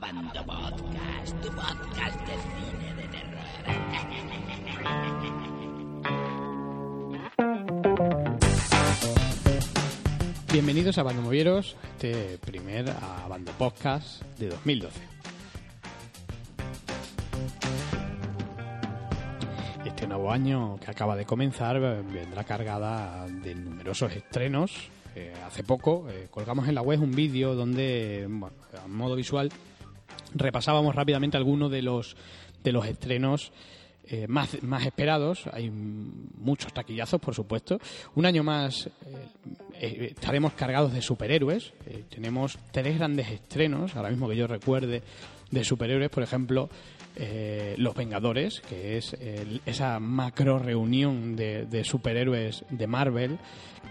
Abando Podcast, tu podcast de cine de terror. Bienvenidos a Bando Movieros, este primer Abando Podcast de 2012. Este nuevo año que acaba de comenzar vendrá cargada de numerosos estrenos. Eh, hace poco eh, colgamos en la web un vídeo donde, bueno, a modo visual, repasábamos rápidamente algunos de los, de los estrenos eh, más, más esperados. Hay muchos taquillazos, por supuesto. Un año más eh, eh, estaremos cargados de superhéroes. Tenemos tres grandes estrenos, ahora mismo que yo recuerde, de superhéroes. Por ejemplo, eh, Los Vengadores, que es esa macro reunión de, de superhéroes de Marvel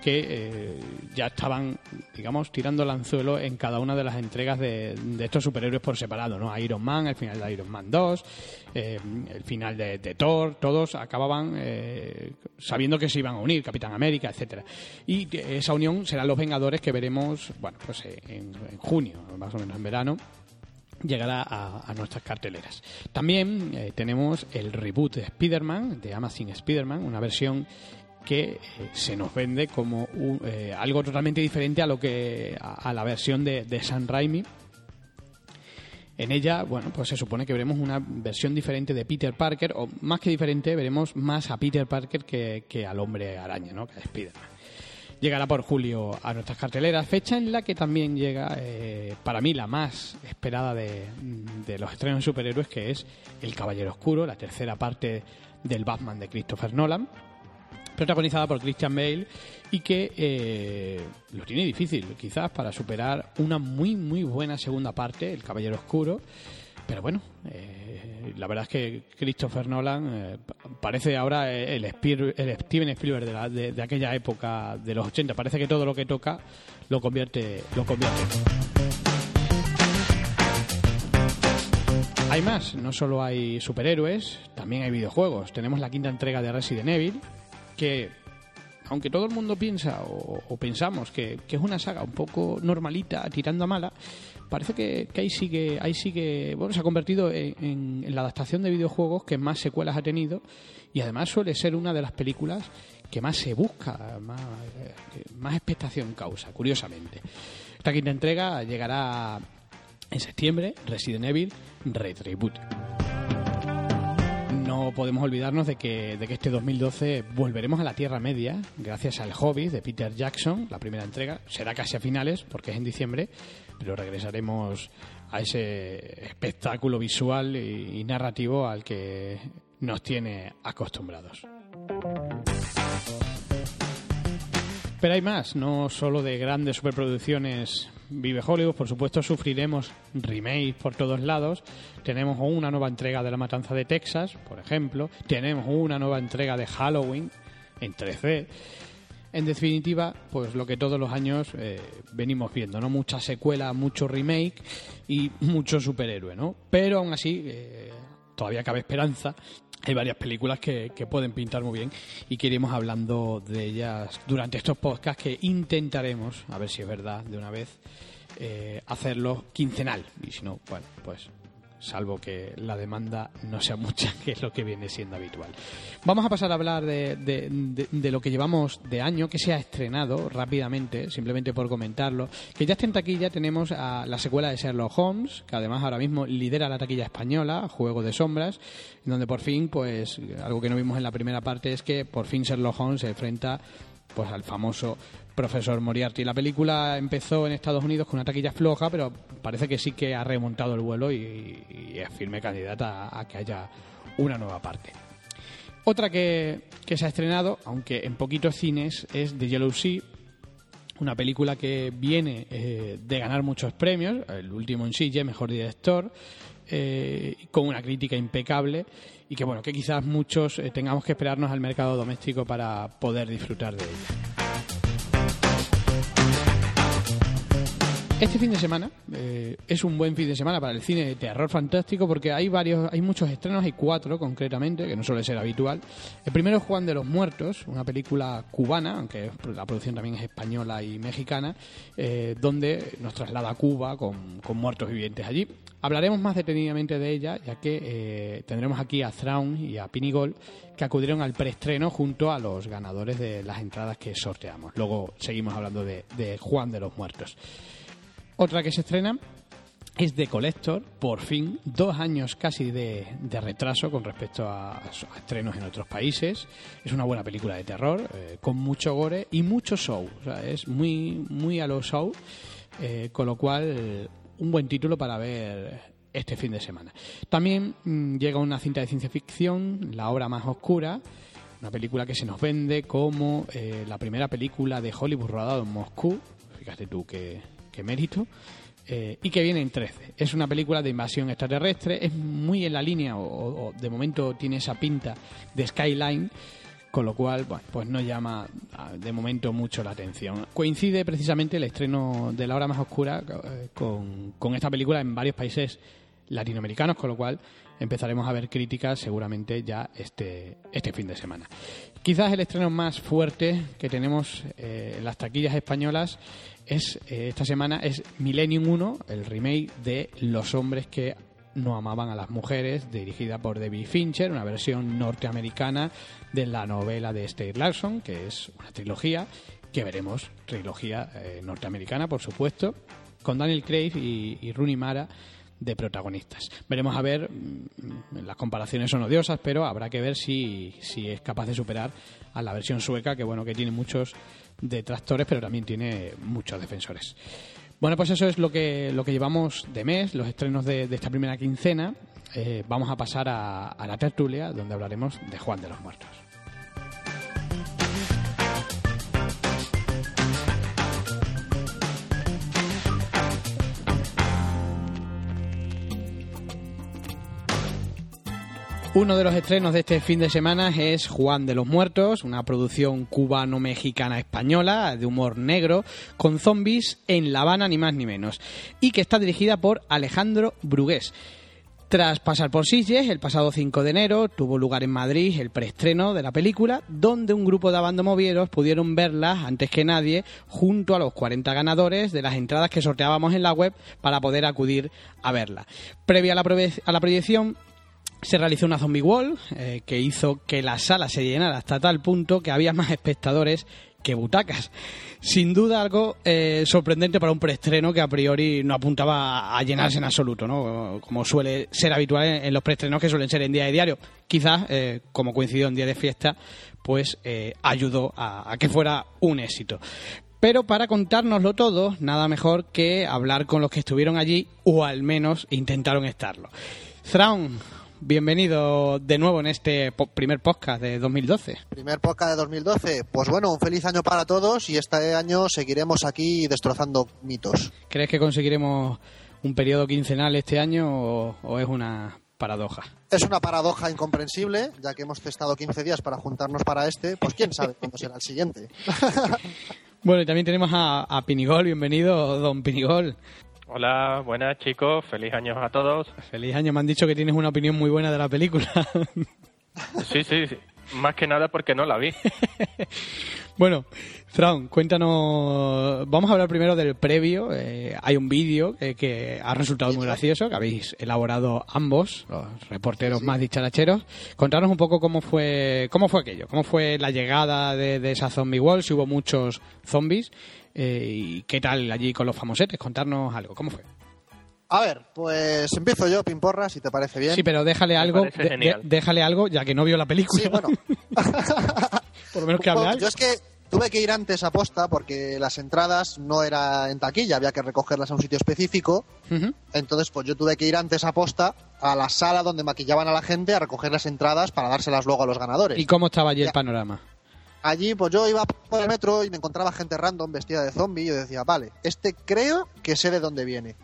que eh, ya estaban, digamos, tirando el anzuelo en cada una de las entregas de, de estos superhéroes por separado, ¿no? Iron Man, el final de Iron Man 2, eh, el final de, de Thor, todos acababan eh, sabiendo que se iban a unir, Capitán América, etcétera. Y esa unión serán los Vengadores que veremos, bueno, pues en, en junio, más o menos en verano llegará a, nuestras carteleras. También eh, tenemos el reboot de Spider-Man, de Amazing Spider-Man, una versión que eh, se nos vende como un- eh, algo totalmente diferente a lo que a, la versión de, Sam Raimi. En ella, bueno, pues se supone que veremos una versión diferente de Peter Parker, o más que diferente, veremos más a Peter Parker que, que al hombre araña, ¿no? Que a Spider-Man llegará por julio a nuestras carteleras, fecha en la que también llega, eh, para mí, la más esperada de, los estrenos superhéroes, que es El Caballero Oscuro, la tercera parte del Batman de Christopher Nolan, protagonizada por Christian Bale y que eh, lo tiene difícil, quizás, para superar una muy, muy buena segunda parte, El Caballero Oscuro. Pero bueno, eh, la verdad es que Christopher Nolan eh, pa- parece ahora el, Spiel- el Steven Spielberg de, la- de- aquella época de los 80. Parece que todo lo que toca lo convierte, lo convierte. Hay más, no solo hay superhéroes, también hay videojuegos. Tenemos la quinta entrega de Resident Evil, que aunque todo el mundo piensa o, o pensamos que es una saga un poco normalita, tirando a mala, parece que, que ahí sigue, ahí sigue, bueno, se ha convertido en, la adaptación de videojuegos que más secuelas ha tenido y además suele ser una de las películas que más se busca, más, eh, que más expectación causa, curiosamente. Esta quinta entrega llegará en septiembre, Resident Evil Retributed. No podemos olvidarnos de que, de que este 2012 volveremos a la Tierra Media gracias al Hobbit de Peter Jackson, la primera entrega. Será casi a finales porque es en diciembre, pero regresaremos a ese espectáculo visual y narrativo al que nos tiene acostumbrados. Pero hay más, no solo de grandes superproducciones vive Hollywood, por supuesto sufriremos remakes por todos lados. Tenemos una nueva entrega de La Matanza de Texas, por ejemplo. Tenemos una nueva entrega de Halloween en 3D. En definitiva, pues lo que todos los años eh, venimos viendo, ¿no? Mucha secuela, mucho remake y mucho superhéroe, ¿no? Pero aún así, eh, todavía cabe esperanza. Hay varias películas que, que pueden pintar muy bien y que iremos hablando de ellas durante estos podcasts que intentaremos, a ver si es verdad de una vez, eh, hacerlo quincenal. Y si no, bueno, pues salvo que la demanda no sea mucha, que es lo que viene siendo habitual. Vamos a pasar a hablar de, de- lo que llevamos de año, que se ha estrenado rápidamente, simplemente por comentarlo, que ya está en taquilla, tenemos a la secuela de Sherlock Holmes, que además ahora mismo lidera la taquilla española, Juego de Sombras, donde por fin, pues, algo que no vimos en la primera parte es que por fin Sherlock Holmes se enfrenta pues al famoso profesor Moriarty. La película empezó en Estados Unidos con una taquilla floja, pero parece que sí que ha remontado el vuelo y, es firme candidata a, que haya una nueva parte. Otra que, que se ha estrenado, aunque en poquitos cines, es The Yellow Sea, una película que viene eh, de ganar muchos premios, el último en Sitges, mejor director, eh, con una crítica impecable y que bueno, que quizás muchos eh, tengamos que esperarnos al mercado doméstico para poder disfrutar de ella. Este fin de semana eh, es un buen fin de semana para el cine de terror fantástico porque hay varios, hay muchos estrenos, hay cuatro concretamente, que no suele ser habitual. El primero es Juan de los Muertos, una película cubana, aunque la producción también es española y mexicana, eh, donde nos traslada a Cuba con, con muertos vivientes allí. Hablaremos más detenidamente de ella, ya que eh, tendremos aquí a Thrawn y a Pinigol que acudieron al preestreno junto a los ganadores de las entradas que sorteamos. Luego seguimos hablando de, de Juan de los Muertos. Otra que se estrena es The Collector, por fin, dos años casi de, retraso con respecto a, estrenos en otros países. Es una buena película de terror, eh, con mucho gore y mucho show. O sea, es muy, muy a lo show, eh, con lo cual un buen título para ver este fin de semana. También mmm, llega una cinta de ciencia ficción, La obra más oscura, una película que se nos vende como eh, la primera película de Hollywood rodada en Moscú. Fíjate tú qué, qué mérito. Eh, y que viene en 13. Es una película de invasión extraterrestre, es muy en la línea, o, de momento tiene esa pinta de Skyline, con lo cual, bueno, pues no llama de momento mucho la atención. Coincide precisamente el estreno de La Hora Más Oscura eh, con, con esta película en varios países latinoamericanos, con lo cual empezaremos a ver críticas seguramente ya este, este fin de semana. Quizás el estreno más fuerte que tenemos eh, en las taquillas españolas es eh, esta semana es Millennium 1, el remake de Los hombres que no amaban a las mujeres, dirigida por David Fincher, una versión norteamericana de la novela de Steve Larson, que es una trilogía que veremos, trilogía eh, norteamericana, por supuesto, con Daniel Craig y, y Rooney Mara de protagonistas. Veremos a ver, mm, las comparaciones son odiosas, pero habrá que ver si, si es capaz de superar a la versión sueca, que bueno, que tiene muchos detractores, pero también tiene muchos defensores. Bueno, pues eso es lo que, lo que llevamos de mes, los estrenos de, esta primera quincena. Eh, vamos a pasar a, a la tertulia, donde hablaremos de Juan de los Muertos. Uno de los estrenos de este fin de semana es Juan de los Muertos, una producción cubano-mexicana-española de humor negro con zombies en La Habana ni más ni menos y que está dirigida por Alejandro Brugués. Tras pasar por Sitges, el pasado 5 de enero tuvo lugar en Madrid el preestreno de la película, donde un grupo de abandomovieros pudieron verla antes que nadie, junto a los 40 ganadores de las entradas que sorteábamos en la web para poder acudir a verla. Previa a la, a la proyección, se realizó una zombie wall eh, que hizo que la sala se llenara hasta tal punto que había más espectadores que butacas. Sin duda algo eh, sorprendente para un preestreno que a priori no apuntaba a llenarse en absoluto, ¿no? Como suele ser habitual en, los preestrenos que suelen ser en día de diario. Quizás, eh, como coincidió en día de fiesta, pues ayudó a, a que fuera un éxito. Pero para contárnoslo todo, nada mejor que hablar con los que estuvieron allí o al menos intentaron estarlo. Thrawn, bienvenido de nuevo en este po primer podcast de 2012. Primer podcast de 2012. Pues bueno, un feliz año para todos y este año seguiremos aquí destrozando mitos. ¿Crees que conseguiremos un periodo quincenal este año o, o es una paradoja? Es una paradoja incomprensible, ya que hemos testado 15 días para juntarnos para este, pues quién sabe cuándo será el siguiente. bueno, y también tenemos a, a Pinigol, bienvenido, don Pinigol. Hola, buenas chicos, feliz año a todos. Feliz año, me han dicho que tienes una opinión muy buena de la película. sí, sí, sí, más que nada porque no la vi. bueno, Thrawn, cuéntanos, vamos a hablar primero del previo. Eh, hay un vídeo eh, que ha resultado muy gracioso, que habéis elaborado ambos, los reporteros sí, sí. más dicharacheros. Contanos un poco cómo fue, cómo fue aquello, cómo fue la llegada de, de esa zombie wall, si hubo muchos zombies eh, ¿Y qué tal allí con los famosetes? Contarnos algo, ¿cómo fue? A ver, pues empiezo yo, Pimporra, si te parece bien. Sí, pero déjale algo, de, de, déjale algo, ya que no vio la película. Sí, bueno. Por lo menos que hable Yo es que tuve que ir antes a posta porque las entradas no era en taquilla, había que recogerlas a un sitio específico. Uh -huh. Entonces, pues yo tuve que ir antes a posta a la sala donde maquillaban a la gente a recoger las entradas para dárselas luego a los ganadores. ¿Y cómo estaba allí ya. el panorama? allí pues yo iba por el metro y me encontraba gente random vestida de zombie y yo decía, vale, este creo que sé de dónde viene.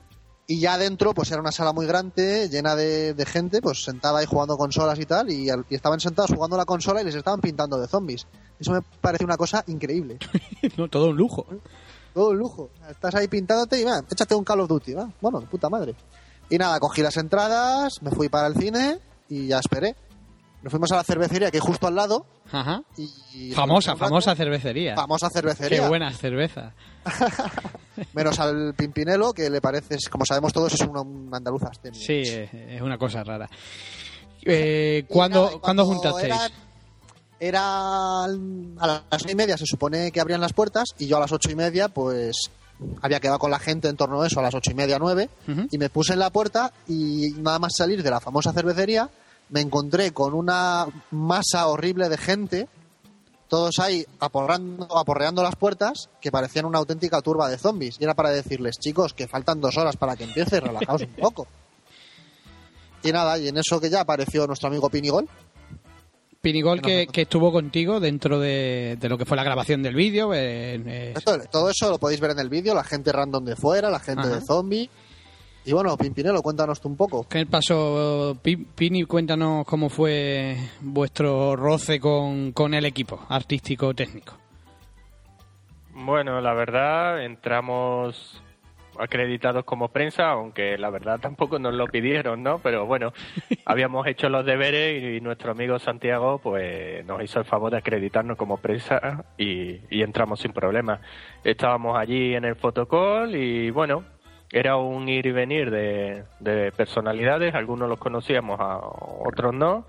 Y ya adentro pues era una sala muy grande, llena de, de gente, pues sentada ahí jugando consolas y tal, y, y, estaban sentados jugando la consola y les estaban pintando de zombies. Eso me parece una cosa increíble. no, todo un lujo. Todo un lujo. Estás ahí pintándote y va, échate un Call of Duty, va. Bueno, puta madre. Y nada, cogí las entradas, me fui para el cine y ya esperé. nos fuimos a la cervecería que hay justo al lado. Ajá. Y, Famosa, famosa cervecería. Famosa Qué cervecería. buenas cervezas. Menos al Pimpinelo, que le parece, como sabemos todos, es un, andaluz abstemio. Sí, es es una cosa rara. Eh, ¿cuándo, nada, y ¿Cuándo cuando juntasteis? eran- Era a las ocho y media se supone que abrían las puertas y yo a las ocho y media pues había quedado con la gente en torno a eso a las ocho y media nueve y me puse en la puerta y nada más salir de la famosa cervecería me encontré con una masa horrible de gente todos ahí aporreando, aporreando las puertas que parecían una auténtica turba de zombies. Y era para decirles chicos que faltan dos horas para que empiece relajaos un poco y nada y en eso que ya apareció nuestro amigo Pinigol Pinigol Que que, estuvo contigo dentro de, de lo que fue la grabación del vídeo. eh, eh, Esto- todo eso lo podéis ver en el vídeo, la gente random de fuera, la gente Ajá. de zombie. Y bueno, Pimpinelo, cuéntanos tú un poco. ¿Qué pasó, Pi- Pini? Cuéntanos cómo fue vuestro roce con, con el equipo artístico técnico. Bueno, la verdad, entramos acreditados como prensa, aunque la verdad tampoco nos lo pidieron, ¿no? Pero bueno, habíamos hecho los deberes y nuestro amigo Santiago pues nos hizo el favor de acreditarnos como prensa y, y entramos sin problema. Estábamos allí en el fotocall y bueno, era un ir y venir de, de personalidades, algunos los conocíamos, a otros no.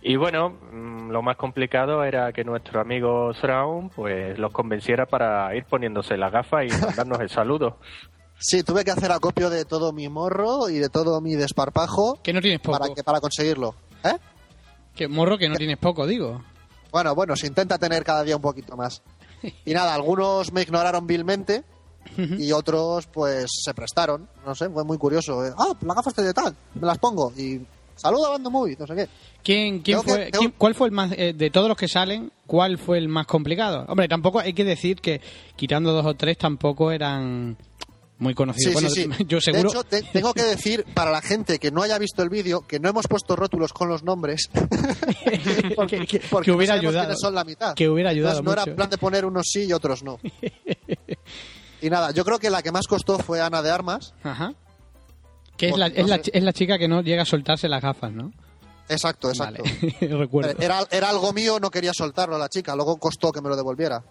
Y bueno, mm, lo más complicado era que nuestro amigo Sraun pues los convenciera para ir poniéndose las gafas y mandarnos el saludo. Sí, tuve que hacer acopio de todo mi morro y de todo mi desparpajo Que no tienes poco. para, que, para conseguirlo. ¿Eh? Que morro que no tienes poco, digo. Bueno, bueno, se intenta tener cada día un poquito más. Y nada, algunos me ignoraron vilmente y otros pues se prestaron. No sé, fue muy curioso. eh. Ah, las gafas de tal, me las pongo. Y saluda Bando Movie, no sé qué. ¿Quién, quién que- fue, tengo- quién- ¿Cuál fue el más, eh, de todos los que salen, cuál fue el más complicado? Hombre, tampoco hay que decir que quitando dos o tres tampoco eran muy conocidos. Sí, bueno, sí, sí. yo seguro... De hecho, te- tengo que decir, para la gente que no haya visto el vídeo, que no hemos puesto rótulos con los nombres. que, que- porque que no hubiera sabemos ayudado. son la mitad. Que hubiera ayudado Entonces, no mucho. era plan de poner unos sí y otros no. y nada, yo creo que la que más costó fue Ana de Armas. Ajá. Que es Pues, la, no es, la, es la chica que no llega a soltarse las gafas, ¿no? Exacto, exacto. Vale, recuerdo. Era, era algo mío, no quería soltarlo a la chica, luego costó que me lo devolviera.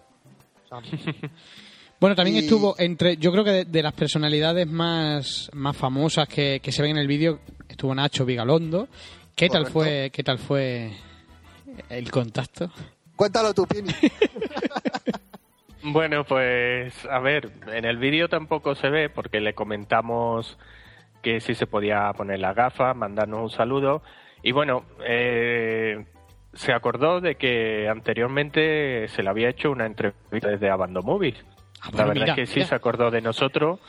O sea, Bueno, también Y- estuvo entre, yo creo que de, de las personalidades más, más famosas que, que se ven en el vídeo, estuvo Nacho Vigalondo. ¿Qué tal fue, qué tal fue el contacto? Cuéntalo tú, Pini. Bueno, pues a ver, en el vídeo tampoco se ve porque le comentamos que sí se podía poner las gafas, mandarnos un saludo y bueno, eh, se acordó de que anteriormente se le había hecho una entrevista desde Abando Movies. Ah, La verdad mira, es que sí mira. se acordó de nosotros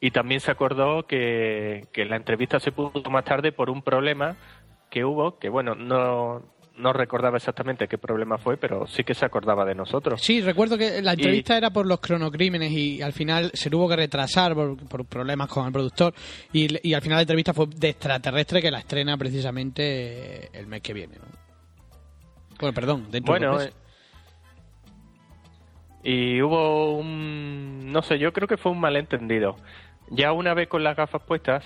y también se acordó que, que la entrevista se puso más tarde por un problema que hubo, que bueno, no, no recordaba exactamente qué problema fue, pero sí que se acordaba de nosotros. Sí, recuerdo que la entrevista era por los cronocrímenes y al final se tuvo que retrasar por, por problemas con el productor y, y al final la entrevista fue de extraterrestre que la estrena precisamente el mes que viene. ¿no? Bueno, perdón, dentro de Bueno, eh, y hubo un, no sé, yo creo que fue un malentendido. Ya una vez con las gafas puestas,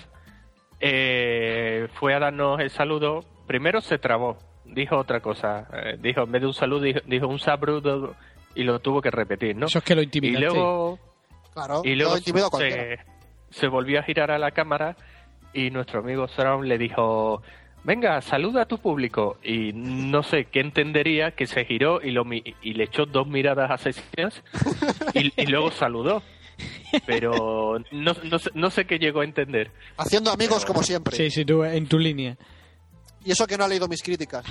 eh, fue a darnos el saludo. Primero se trabó, dijo otra cosa. eh, dijo, en vez de un saludo, dijo, dijo un sabrudo y lo tuvo que repetir, ¿no? Eso es que lo y intimidaste. luego, Claro, y luego se, se volvió a girar a la cámara y nuestro amigo Sraun le dijo, venga, saluda a tu público. Y no sé qué entendería que se giró y, lo, mi- y le echó dos miradas asesinas y, y luego saludó. Pero no, no, sé, no sé qué llegó a entender. Haciendo amigos Pero- como siempre. Sí, sí, tú en tu línea. Y eso que no ha leído mis críticas.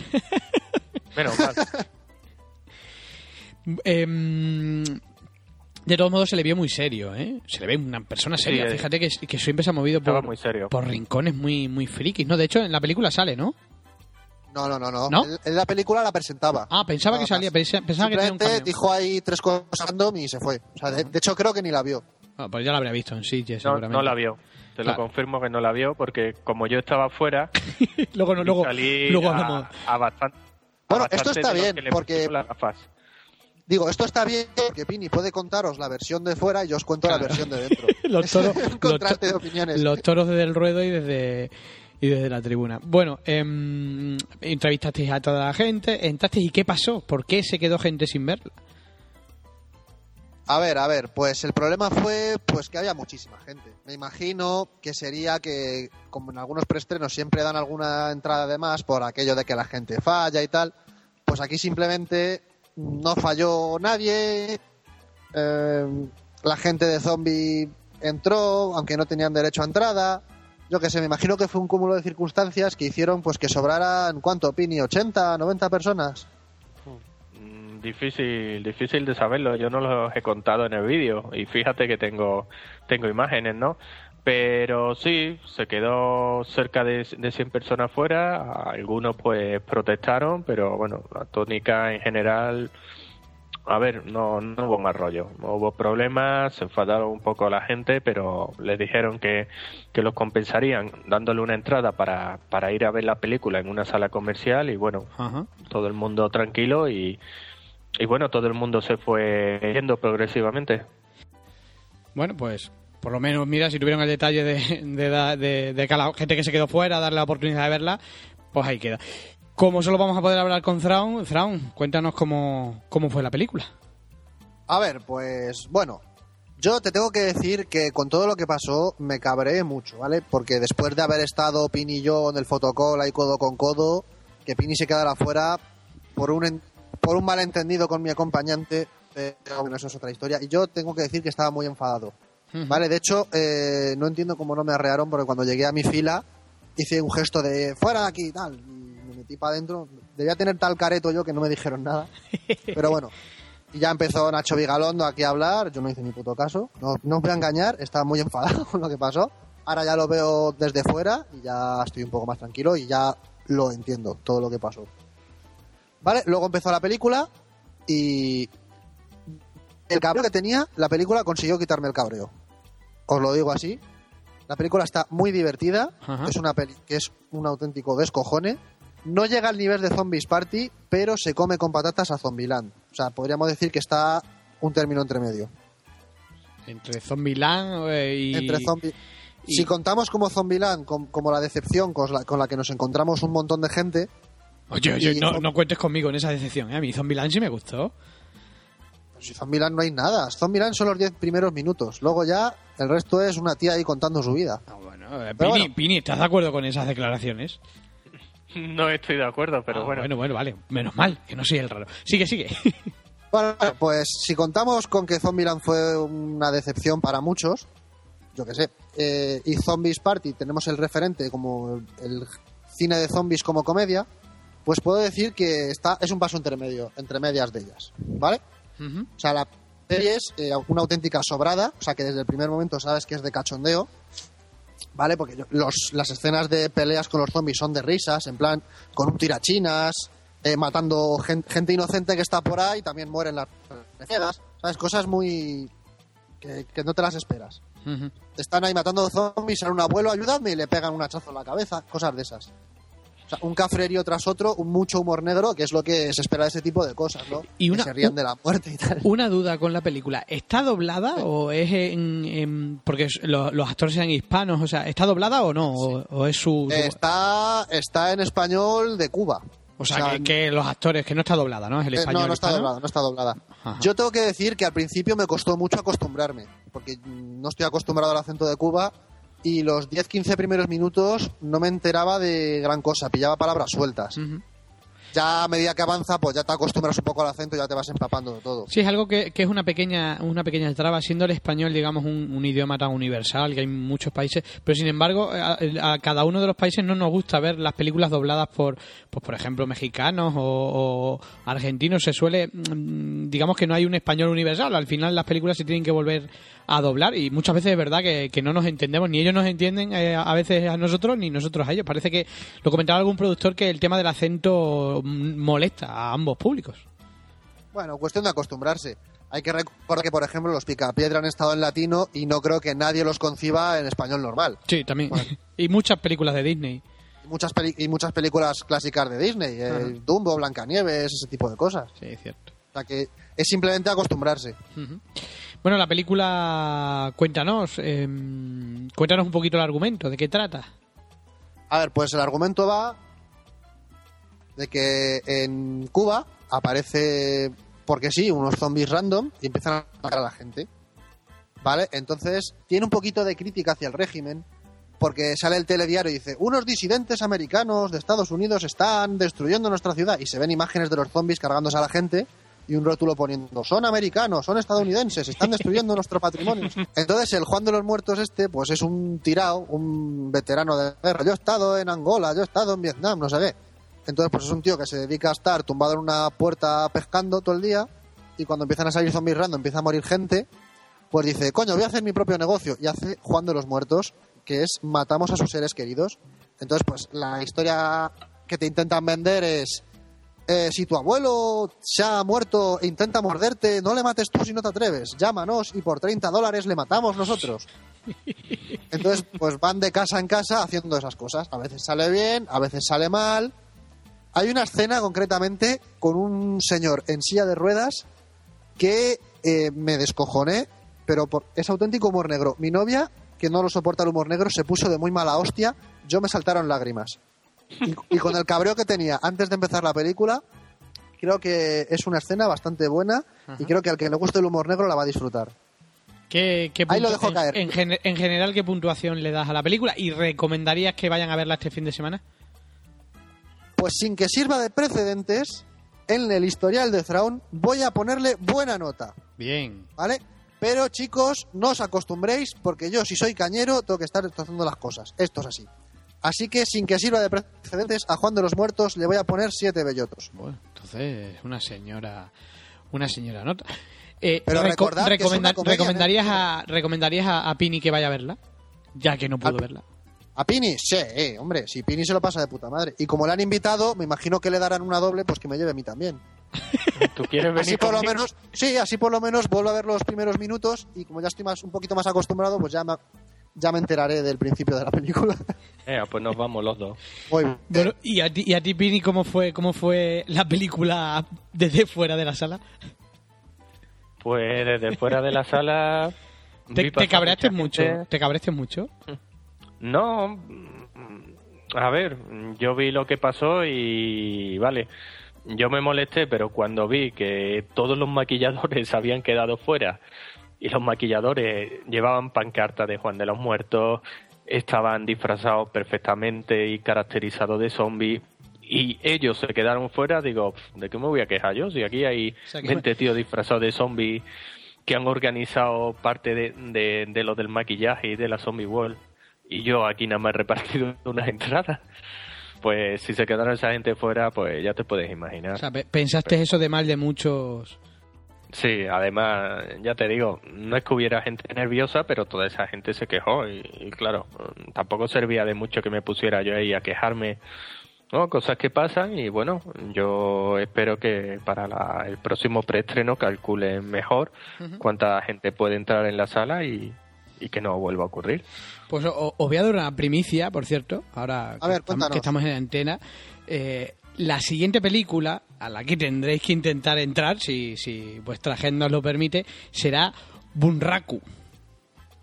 Menos mal. Em, de todos modos se le vio muy serio, ¿eh? Se le ve una persona seria. Sí, eh. Fíjate que, que siempre se ha movido por, muy serio. por rincones muy, muy frikis, ¿no? De hecho, en la película sale, ¿no? No, no, no, no. ¿No? Él- él la película la presentaba. Ah, pensaba que salía, pensaba que tenía un dijo ahí tres cosas random y se fue. O sea, de, de hecho creo que ni la vio. Ah, pues ya la habría visto en Sitges, No, seguramente. no la vio. Te Claro. lo confirmo que no la vio porque como yo estaba fuera, luego no, luego, salí luego a, bastante. Bueno, a bastante esto está bien, porque- las gafas. Digo, esto está bien porque Pini puede contaros la versión de fuera y yo os cuento Claro. la versión de dentro. Los toros, un contraste de opiniones. los toros desde el ruedo y desde, y y desde la tribuna. Bueno, em, entrevistasteis a toda la gente, entrasteis y ¿qué pasó? ¿Por qué se quedó gente sin verla? A ver, a ver, pues el problema fue pues que había muchísima gente. Me imagino que sería que, como en algunos preestrenos siempre dan alguna entrada de más por aquello de que la gente falla y tal, pues aquí simplemente no falló nadie, eh, la gente de zombie entró, aunque no tenían derecho a entrada. Yo que sé, me imagino que fue un cúmulo de circunstancias que hicieron pues que sobraran, ¿cuánto, Pini? ¿80, 90 personas? Mm, Difícil, difícil de saberlo. Yo no los he contado en el vídeo y fíjate que tengo, tengo imágenes, ¿no? Pero sí, se quedó cerca de, de 100 personas fuera. Algunos pues protestaron, pero bueno, la tónica en general, a ver, no, no hubo más rollo. No hubo problemas, se enfadaron un poco la gente, pero les dijeron que, que los compensarían dándole una entrada para, para ir a ver la película en una sala comercial y bueno, Ajá. todo el mundo tranquilo y, y bueno, todo el mundo se fue yendo progresivamente. Bueno, pues por lo menos, mira, si tuvieron el detalle de, de, de- que la gente que se quedó fuera, darle la oportunidad de verla, pues ahí queda. Como solo vamos a poder hablar con Thrawn, Thrawn, cuéntanos cómo, cómo fue la película. A ver, pues bueno, yo te tengo que decir que con todo lo que pasó me cabré mucho, ¿vale? Porque después de haber estado Pini y yo en el fotocall ahí codo con codo, que Pini se quedara fuera por un, por un malentendido con mi acompañante, eh, bueno, eso es otra historia, y yo tengo que decir que estaba muy enfadado, ¿vale? De hecho, eh, no entiendo cómo no me arrearon porque cuando llegué a mi fila hice un gesto de fuera de aquí y tal, y me metí para adentro, debía tener tal careto yo que no me dijeron nada, pero bueno. Y ya empezó Nacho Vigalondo aquí a hablar, yo no hice ni puto caso, no, no os voy a engañar, estaba muy enfadado con lo que pasó. Ahora ya lo veo desde fuera y ya estoy un poco más tranquilo y ya lo entiendo, todo lo que pasó. Vale, luego empezó la película y el cabreo que tenía, la película consiguió quitarme el cabreo. Os lo digo así. La película está muy divertida, Ajá. es una peli que es un auténtico descojone. No llega al nivel de Zombies Party, pero se come con patatas a Zombieland. O sea, podríamos decir que está un término entre medio. Entre Zombieland eh, y... Entre y- Si contamos como Zombieland, com- como la decepción con la, con la que nos encontramos un montón de gente, Oye, oye, no, no cuentes conmigo en esa decepción, ¿eh? A mí Zombieland sí me gustó. Pues si Zombieland no hay nada. Zombieland son los 10 primeros minutos. Luego ya el resto es una tía ahí contando su vida. Ah, bueno, eh, Pini, bueno. Pini, ¿estás de acuerdo con esas declaraciones? No estoy de acuerdo, pero Ah, bueno. bueno, bueno, vale. Menos mal, que no soy el raro. Sigue, sigue. Bueno, pues si contamos con que Zombieland fue una decepción para muchos, yo qué sé, eh, y Zombies Party tenemos el referente como el, el cine de zombies como comedia, pues puedo decir que está, es un paso intermedio, entre medias de ellas, ¿vale? O sea, la serie es eh, una auténtica sobrada, o sea que desde el primer momento sabes que es de cachondeo, ¿vale? Porque los, las escenas de peleas con los zombies son de risas, en plan, con un tirachinas, eh, matando gen- gente inocente que está por ahí, también mueren las ciegas, ¿sabes? Cosas muy... Que, que no te las esperas. Están ahí matando zombies, sale un abuelo, ayúdame, y le pegan un hachazo en la cabeza, cosas de esas. Un cafrerío tras otro, un mucho humor negro, que es lo que se espera de ese tipo de cosas, ¿no? Y una- que se rían de la muerte y tal. Una duda con la película. ¿Está doblada o es en... en- porque los actores sean hispanos? O sea, ¿está doblada o no? O, o es su... su- Está, está en español de Cuba. o sea, que, que los actores... Que no está doblada, ¿no? Es el eh, español no, no está hispano. doblada, no está doblada. Ajá. Yo tengo que decir que al principio me costó mucho acostumbrarme, porque mm, no estoy acostumbrado al acento de Cuba y los 10-15 primeros minutos no me enteraba de gran cosa, pillaba palabras sueltas. Ya a medida que avanza, pues ya te acostumbras un poco al acento y ya te vas empapando de todo. Sí, es algo que, que es una pequeña una pequeña traba, siendo el español, digamos, un, un idioma tan universal, que hay muchos países, pero sin embargo, a, cada uno de los países no nos gusta ver las películas dobladas por, pues, por ejemplo, mexicanos o, argentinos. Se suele, mm, digamos que no hay un español universal, al final las películas se tienen que volver a doblar y muchas veces es verdad que, que no nos entendemos, ni ellos nos entienden eh, a veces a nosotros, ni nosotros a ellos. Parece que lo comentaba algún productor que el tema del acento molesta a ambos públicos. Bueno, cuestión de acostumbrarse. Hay que recordar que, por ejemplo, los Picapiedra han estado en latino y no creo que nadie los conciba en español normal. Sí, también. Bueno. y muchas películas de Disney. Y muchas, peli- y muchas películas clásicas de Disney, eh. Dumbo, Blancanieves, ese tipo de cosas. Sí, es cierto. O sea que es simplemente acostumbrarse. Bueno, la película, cuéntanos, em, cuéntanos un poquito el argumento, ¿de qué trata? A ver, pues el argumento va de que en Cuba aparece, porque sí, unos zombies random y empiezan a atacar a la gente. ¿Vale? Entonces tiene un poquito de crítica hacia el régimen, porque sale el telediario y dice, unos disidentes americanos de Estados Unidos están destruyendo nuestra ciudad y se ven imágenes de los zombies cargándose a la gente y un rótulo poniendo, son americanos, son estadounidenses, están destruyendo nuestro patrimonio. Entonces el Juan de los Muertos este, pues es un tirado, un veterano de guerra. Yo he estado en Angola, yo he estado en Vietnam, no sé qué. Entonces pues es un tío que se dedica a estar tumbado en una puerta pescando todo el día y cuando empiezan a salir zombies random, empieza a morir gente, pues dice, coño, voy a hacer mi propio negocio y hace Juan de los Muertos, que es matamos a sus seres queridos. Entonces pues la historia que te intentan vender es eh, si tu abuelo se ha muerto e intenta morderte, no le mates tú si no te atreves. Llámanos y por 30 dólares le matamos nosotros. Entonces, pues van de casa en casa haciendo esas cosas. A veces sale bien, a veces sale mal. Hay una escena concretamente con un señor en silla de ruedas que eh, me descojoné, pero por, es auténtico humor negro. Mi novia, que no lo soporta el humor negro, se puso de muy mala hostia. Yo me saltaron lágrimas. Y, y con el cabreo que tenía antes de empezar la película, creo que es una escena bastante buena y creo que al que le guste el humor negro la va a disfrutar. ¿Qué, qué Ahí lo dejo caer. En, en general, ¿qué puntuación le das a la película? ¿Y recomendarías que vayan a verla este fin de semana? Pues sin que sirva de precedentes, en el historial de Thrawn voy a ponerle buena nota, Bien. ¿vale? Pero chicos, no os acostumbréis porque yo si soy cañero tengo que estar haciendo las cosas. Esto es así. Así que sin que sirva de precedentes, a Juan de los Muertos le voy a poner siete bellotos. Bueno, entonces, una señora. Una señora nota. Eh, Pero recordad comedia, ¿Recomendarías, a, ¿Recomendarías a, a Pini que vaya a verla? Ya que no pudo verla. ¿A Pini? Sí, eh, hombre, si Pini se lo pasa de puta madre. Y como le han invitado, me imagino que le darán una doble, pues que me lleve a mí también. ¿Tú quieres venir Así por lo menos, sí, así por lo menos vuelvo a ver los primeros minutos y como ya estoy más un poquito más acostumbrado, pues ya me, ya me enteraré del principio de la película. Eh, pues nos vamos los dos. Muy bien. Bueno, ¿y a ti, y a ti, Pini, cómo fue, cómo fue la película desde fuera de la sala? Pues desde fuera de la sala... ¿Te, te cabreaste mucho? ¿Te cabreaste mucho? No, a ver, yo vi lo que pasó y vale, yo me molesté, pero cuando vi que todos los maquilladores habían quedado fuera y los maquilladores llevaban pancarta de Juan de los Muertos, estaban disfrazados perfectamente y caracterizados de zombies y ellos se quedaron fuera, digo, "Pf, ¿de qué me voy a quejar yo? Si aquí hay sea, que 20 tíos disfrazados de zombies que han organizado parte de, de, de lo del maquillaje y de la zombie world y yo aquí nada más he repartido unas entradas. Pues si se quedaron esa gente fuera, pues ya te puedes imaginar. O sea, pe- pensaste eso de mal de muchos... Sí, además, ya te digo, no es que hubiera gente nerviosa, pero toda esa gente se quejó y, y claro, tampoco servía de mucho que me pusiera yo ahí a quejarme. ¿no? Cosas que pasan y bueno, yo espero que para la- el próximo preestreno calculen mejor cuánta gente puede entrar en la sala y, y que no vuelva a ocurrir. Pues o- os voy a dar una primicia, por cierto, ahora A que, ver, estamos, que estamos en antena. Eh, la siguiente película a la que tendréis que intentar entrar, si, si vuestra agenda os lo permite, será Bunraku.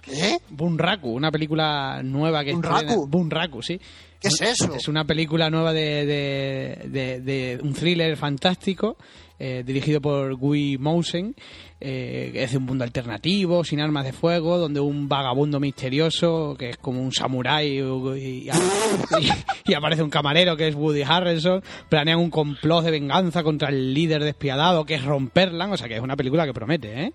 ¿Qué? Bunraku, una película nueva que ¿Bunraku? estrena- Bunraku, sí. ¿Qué es eso? Es una película nueva de, de, un thriller fantástico eh, dirigido por Guy Mousen. Eh, es de un mundo alternativo, sin armas de fuego, donde un vagabundo misterioso, que es como un samurái, y, aparece un camarero que es Woody Harrelson, planean un complot de venganza contra el líder despiadado, que es Romperland. O sea que es una película que promete, ¿eh?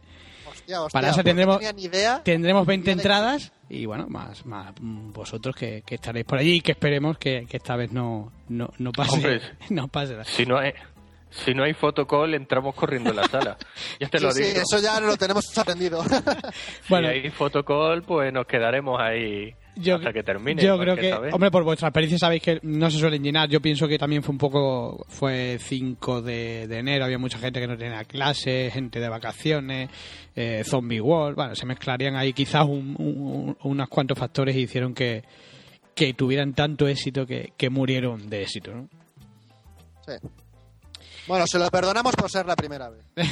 Hostia, hostia, Para eso pues no tendremos- tenía ni idea. Tendremos 20 Idea de- entradas y bueno, más, más vosotros que, que estaréis por allí y que esperemos que, que esta vez no, no, no pase. Hombre. No pase nada. Si no hay, si no hay fotocall, entramos corriendo en la sala. Ya te Sí, lo sí, digo. eso ya lo tenemos aprendido. Bueno, si hay fotocall, pues nos quedaremos ahí yo, hasta que termine. yo igual creo que, hombre, por vuestra experiencia sabéis que no se suelen llenar. Yo pienso que también fue un poco, fue 5 de, de enero, había mucha gente que no tenía clases, gente de vacaciones, eh, Zombie World, bueno, se mezclarían ahí quizás un, un- unos cuantos factores y hicieron que, que tuvieran tanto éxito que, que murieron de éxito, ¿no? Sí. Bueno, se lo perdonamos por ser la primera vez.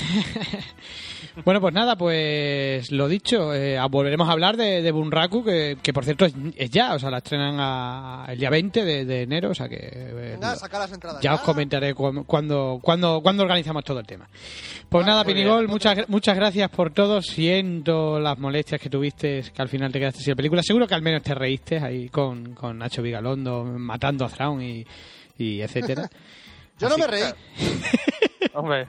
Bueno, pues nada, pues lo dicho, eh, volveremos a hablar de, de Bunraku, que, que por cierto es, es ya, o sea, la estrenan a- el día 20 de, de enero, o sea que eh, Venga, saca las entradas. ya os comentaré cu- cuando, cuando, cuando organizamos todo el tema. Pues nada, muy Pinigol, bien. muchas, muchas gracias por todo. Siento las molestias que tuviste, que al final te quedaste sin la película. Seguro que al menos te reíste ahí con, con Nacho Vigalondo matando a Thrawn y, y etcétera. Yo no me reí. Hombre,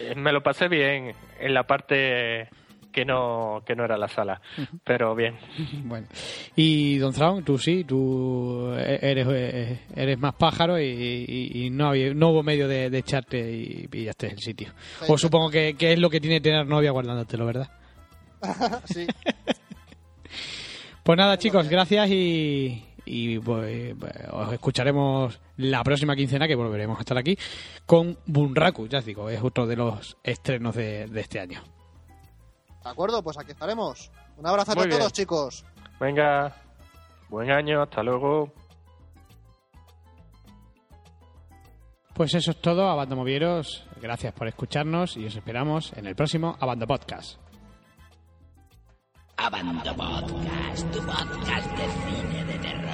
eh, me lo pasé bien en la parte que no, que no era la sala. Pero bien. Bueno, y Don Thrawn, tú sí, tú eres, eh, eres más pájaro y, y- y no, había, no hubo medio de, de echarte y pillaste el sitio. O supongo que, que es lo que tiene tener novia guardándotelo, ¿verdad? sí. Pues nada, chicos, gracias y, y pues, os escucharemos la próxima quincena que volveremos a estar aquí con Bunraku, ya os digo, es otro de los estrenos de, de este año. De acuerdo, pues aquí estaremos. Un abrazo a Muy todos, bien. chicos. Venga, buen año, hasta luego. Pues eso es todo, Abando Movieros. Gracias por escucharnos y os esperamos en el próximo Abando Podcast. Abando Podcast, tu podcast de cine de terror.